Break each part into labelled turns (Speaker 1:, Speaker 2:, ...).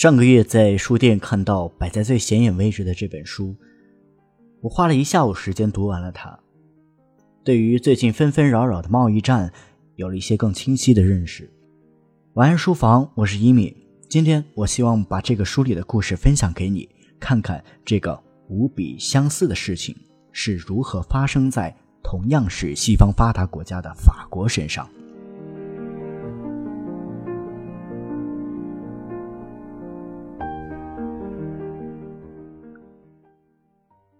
Speaker 1: 上个月在书店看到摆在最显眼位置的这本书，我花了一下午时间读完了它。对于最近纷纷扰扰的贸易战，有了一些更清晰的认识。晚安书房，我是一米。今天我希望把这个书里的故事分享给你，看看这个无比相似的事情是如何发生在同样是西方发达国家的法国身上。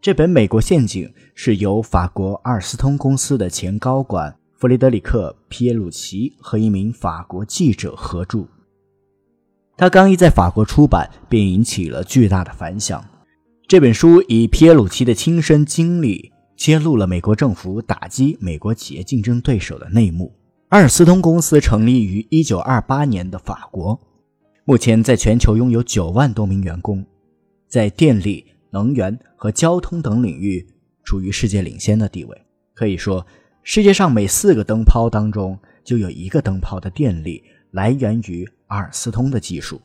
Speaker 1: 这本《美国陷阱》是由法国阿尔斯通公司的前高管弗雷德里克·皮耶鲁奇和一名法国记者合著。他刚一在法国出版，便引起了巨大的反响。这本书以皮耶鲁奇的亲身经历，揭露了美国政府打击美国企业竞争对手的内幕。阿尔斯通公司成立于1928年的法国，目前在全球拥有9万多名员工，在电力。能源和交通等领域处于世界领先的地位。可以说，世界上每四个灯泡当中就有一个灯泡的电力来源于阿尔斯通的技术。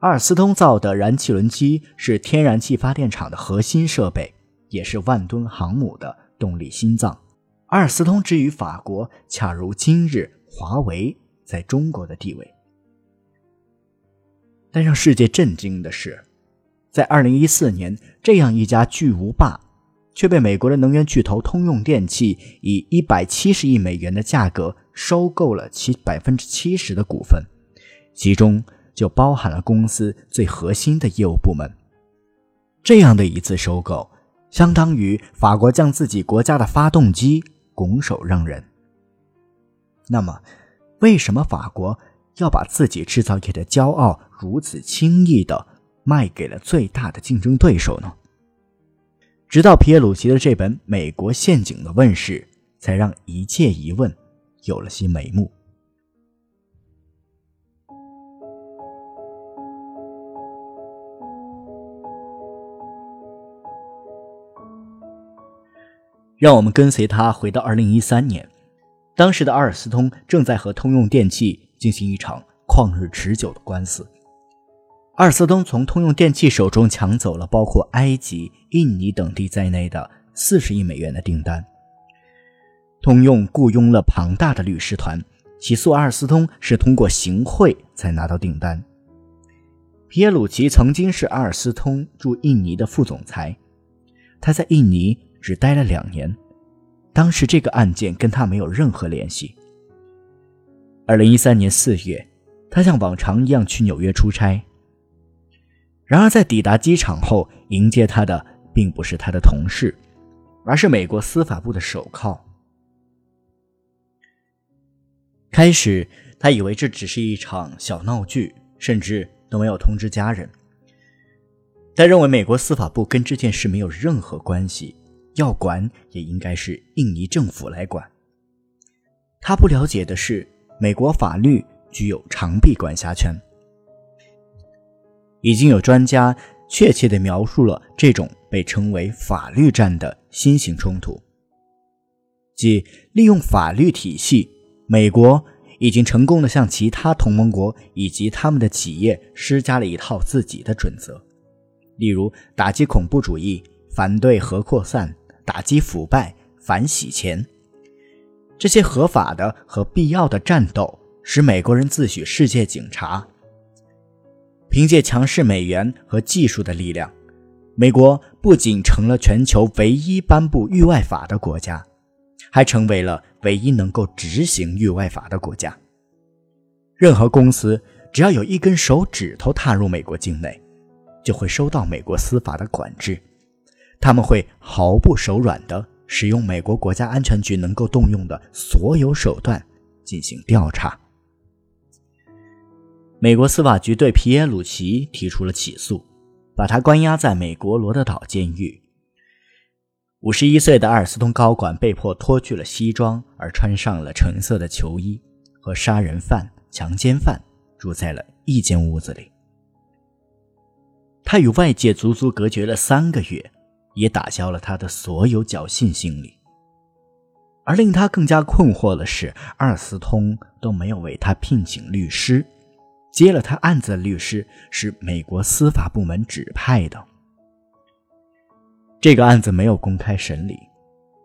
Speaker 1: 阿尔斯通造的燃气轮机是天然气发电厂的核心设备，也是万吨航母的动力心脏。阿尔斯通之于法国，恰如今日华为在中国的地位。但让世界震惊的是。在二零一四年，这样一家巨无霸，却被美国的能源巨头通用电气以一百七十亿美元的价格收购了其百分之七十的股份，其中就包含了公司最核心的业务部门。这样的一次收购，相当于法国将自己国家的发动机拱手让人。那么，为什么法国要把自己制造业的骄傲如此轻易的？卖给了最大的竞争对手呢。直到皮耶鲁奇的这本《美国陷阱》的问世，才让一切疑问有了些眉目。让我们跟随他回到二零一三年，当时的阿尔斯通正在和通用电气进行一场旷日持久的官司。阿尔斯通从通用电气手中抢走了包括埃及、印尼等地在内的四十亿美元的订单。通用雇佣了庞大的律师团，起诉阿尔斯通是通过行贿才拿到订单。皮耶鲁奇曾经是阿尔斯通驻印尼的副总裁，他在印尼只待了两年，当时这个案件跟他没有任何联系。二零一三年四月，他像往常一样去纽约出差。然而，在抵达机场后，迎接他的并不是他的同事，而是美国司法部的手铐。开始，他以为这只是一场小闹剧，甚至都没有通知家人。他认为美国司法部跟这件事没有任何关系，要管也应该是印尼政府来管。他不了解的是，美国法律具有长臂管辖权。已经有专家确切地描述了这种被称为“法律战”的新型冲突，即利用法律体系，美国已经成功地向其他同盟国以及他们的企业施加了一套自己的准则，例如打击恐怖主义、反对核扩散、打击腐败、反洗钱。这些合法的和必要的战斗，使美国人自诩世界警察。凭借强势美元和技术的力量，美国不仅成了全球唯一颁布域外法的国家，还成为了唯一能够执行域外法的国家。任何公司只要有一根手指头踏入美国境内，就会受到美国司法的管制。他们会毫不手软地使用美国国家安全局能够动用的所有手段进行调查。美国司法局对皮耶鲁奇提出了起诉，把他关押在美国罗德岛监狱。五十一岁的阿尔斯通高管被迫脱去了西装，而穿上了橙色的球衣，和杀人犯、强奸犯住在了一间屋子里。他与外界足足隔绝了三个月，也打消了他的所有侥幸心理。而令他更加困惑的是，阿尔斯通都没有为他聘请律师。接了他案子的律师是美国司法部门指派的。这个案子没有公开审理，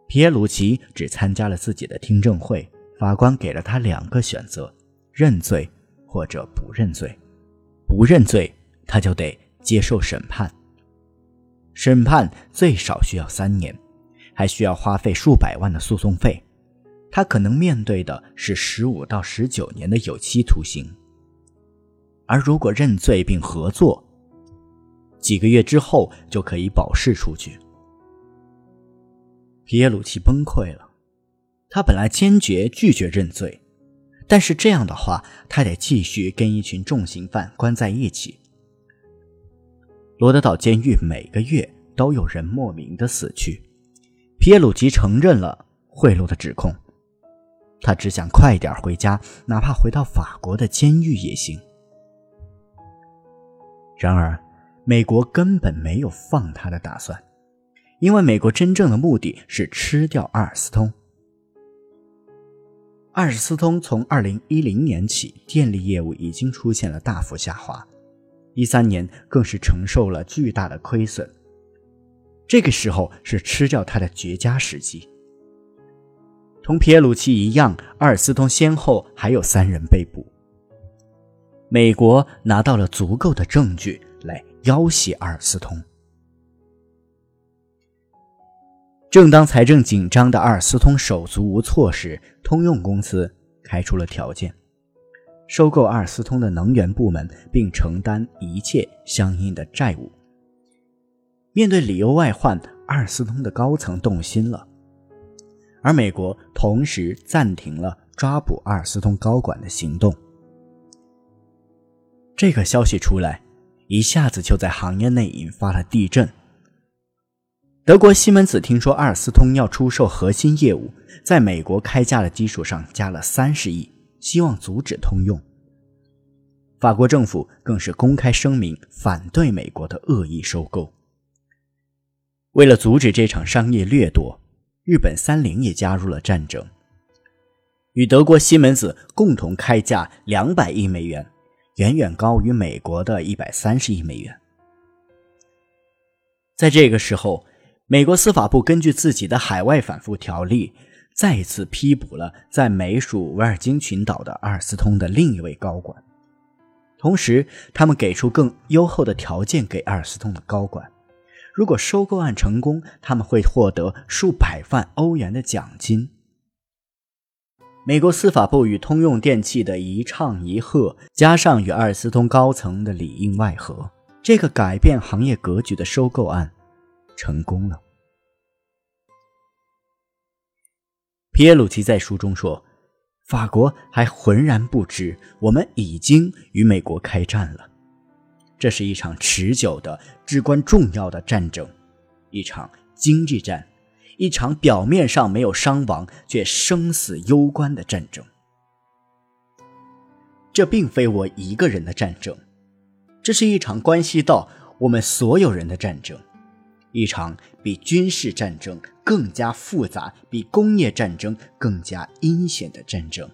Speaker 1: 皮耶鲁奇只参加了自己的听证会。法官给了他两个选择：认罪或者不认罪。不认罪，他就得接受审判。审判最少需要三年，还需要花费数百万的诉讼费。他可能面对的是十五到十九年的有期徒刑。而如果认罪并合作，几个月之后就可以保释出去。皮耶鲁奇崩溃了，他本来坚决拒绝认罪，但是这样的话，他得继续跟一群重刑犯关在一起。罗德岛监狱每个月都有人莫名的死去，皮耶鲁奇承认了贿赂的指控。他只想快点回家，哪怕回到法国的监狱也行。然而，美国根本没有放他的打算，因为美国真正的目的是吃掉阿尔斯通。阿尔斯通从2010年起，电力业务已经出现了大幅下滑，13年更是承受了巨大的亏损。这个时候是吃掉他的绝佳时机。同皮耶鲁奇一样，阿尔斯通先后还有三人被捕。美国拿到了足够的证据来要挟阿尔斯通。正当财政紧张的阿尔斯通手足无措时，通用公司开出了条件：收购阿尔斯通的能源部门，并承担一切相应的债务。面对里忧外患，阿尔斯通的高层动心了。而美国同时暂停了抓捕阿尔斯通高管的行动。这个消息出来，一下子就在行业内引发了地震。德国西门子听说阿尔斯通要出售核心业务，在美国开价的基础上加了三十亿，希望阻止通用。法国政府更是公开声明反对美国的恶意收购。为了阻止这场商业掠夺。日本三菱也加入了战争，与德国西门子共同开价两百亿美元，远远高于美国的一百三十亿美元。在这个时候，美国司法部根据自己的海外反复条例，再次批捕了在美属维尔京群岛的阿尔斯通的另一位高管，同时他们给出更优厚的条件给阿尔斯通的高管。如果收购案成功，他们会获得数百万欧元的奖金。美国司法部与通用电气的一唱一和，加上与阿尔斯通高层的里应外合，这个改变行业格局的收购案成功了。皮耶鲁奇在书中说：“法国还浑然不知，我们已经与美国开战了。”这是一场持久的、至关重要的战争，一场经济战，一场表面上没有伤亡却生死攸关的战争。这并非我一个人的战争，这是一场关系到我们所有人的战争，一场比军事战争更加复杂、比工业战争更加阴险的战争，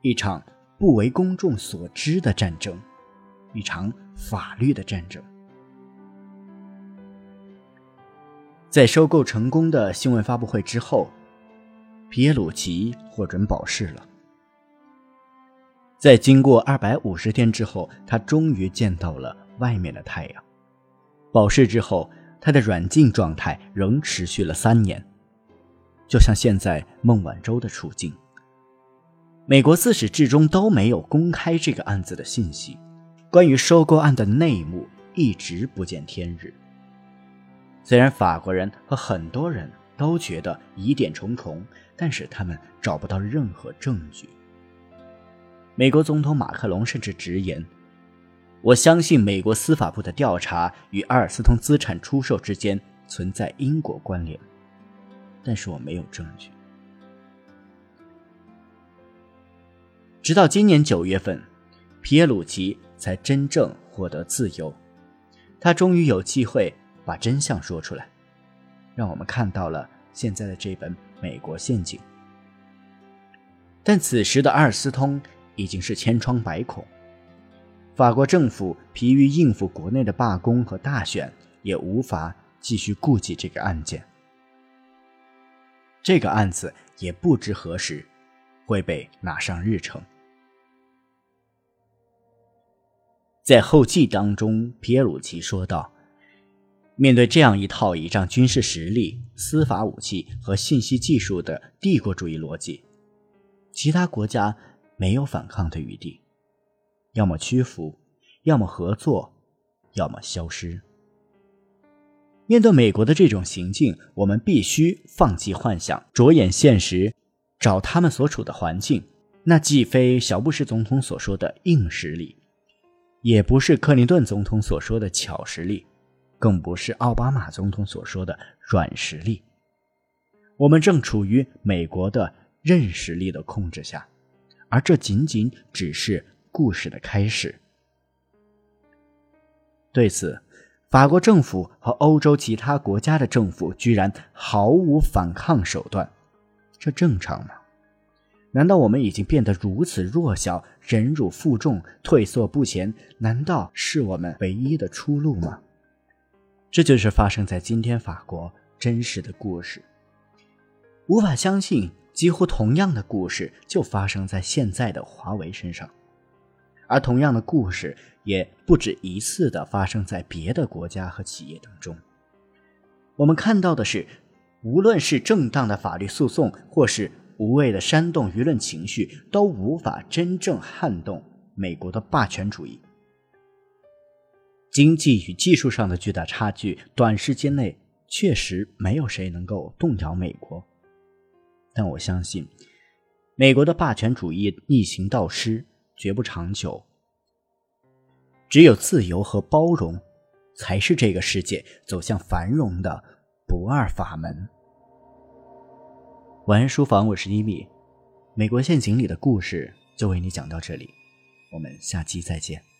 Speaker 1: 一场不为公众所知的战争，一场。法律的战争，在收购成功的新闻发布会之后，皮耶鲁奇获准保释了。在经过二百五十天之后，他终于见到了外面的太阳。保释之后，他的软禁状态仍持续了三年，就像现在孟晚舟的处境。美国自始至终都没有公开这个案子的信息。关于收购案的内幕一直不见天日。虽然法国人和很多人都觉得疑点重重，但是他们找不到任何证据。美国总统马克龙甚至直言：“我相信美国司法部的调查与阿尔斯通资产出售之间存在因果关联，但是我没有证据。”直到今年九月份，皮耶鲁奇。才真正获得自由，他终于有机会把真相说出来，让我们看到了现在的这本《美国陷阱》。但此时的阿尔斯通已经是千疮百孔，法国政府疲于应付国内的罢工和大选，也无法继续顾及这个案件。这个案子也不知何时会被拿上日程。在后记当中，皮耶鲁奇说道：“面对这样一套倚仗军事实力、司法武器和信息技术的帝国主义逻辑，其他国家没有反抗的余地，要么屈服，要么合作，要么消失。面对美国的这种行径，我们必须放弃幻想，着眼现实，找他们所处的环境。那既非小布什总统所说的硬实力。”也不是克林顿总统所说的巧实力，更不是奥巴马总统所说的软实力。我们正处于美国的韧实力的控制下，而这仅仅只是故事的开始。对此，法国政府和欧洲其他国家的政府居然毫无反抗手段，这正常吗？难道我们已经变得如此弱小、忍辱负重、退缩不前？难道是我们唯一的出路吗？这就是发生在今天法国真实的故事。无法相信，几乎同样的故事就发生在现在的华为身上，而同样的故事也不止一次的发生在别的国家和企业当中。我们看到的是，无论是正当的法律诉讼，或是无谓的煽动舆论情绪都无法真正撼动美国的霸权主义。经济与技术上的巨大差距，短时间内确实没有谁能够动摇美国。但我相信，美国的霸权主义逆行道失，绝不长久。只有自由和包容，才是这个世界走向繁荣的不二法门。晚安书房，我是伊米。美国陷阱里的故事就为你讲到这里，我们下期再见。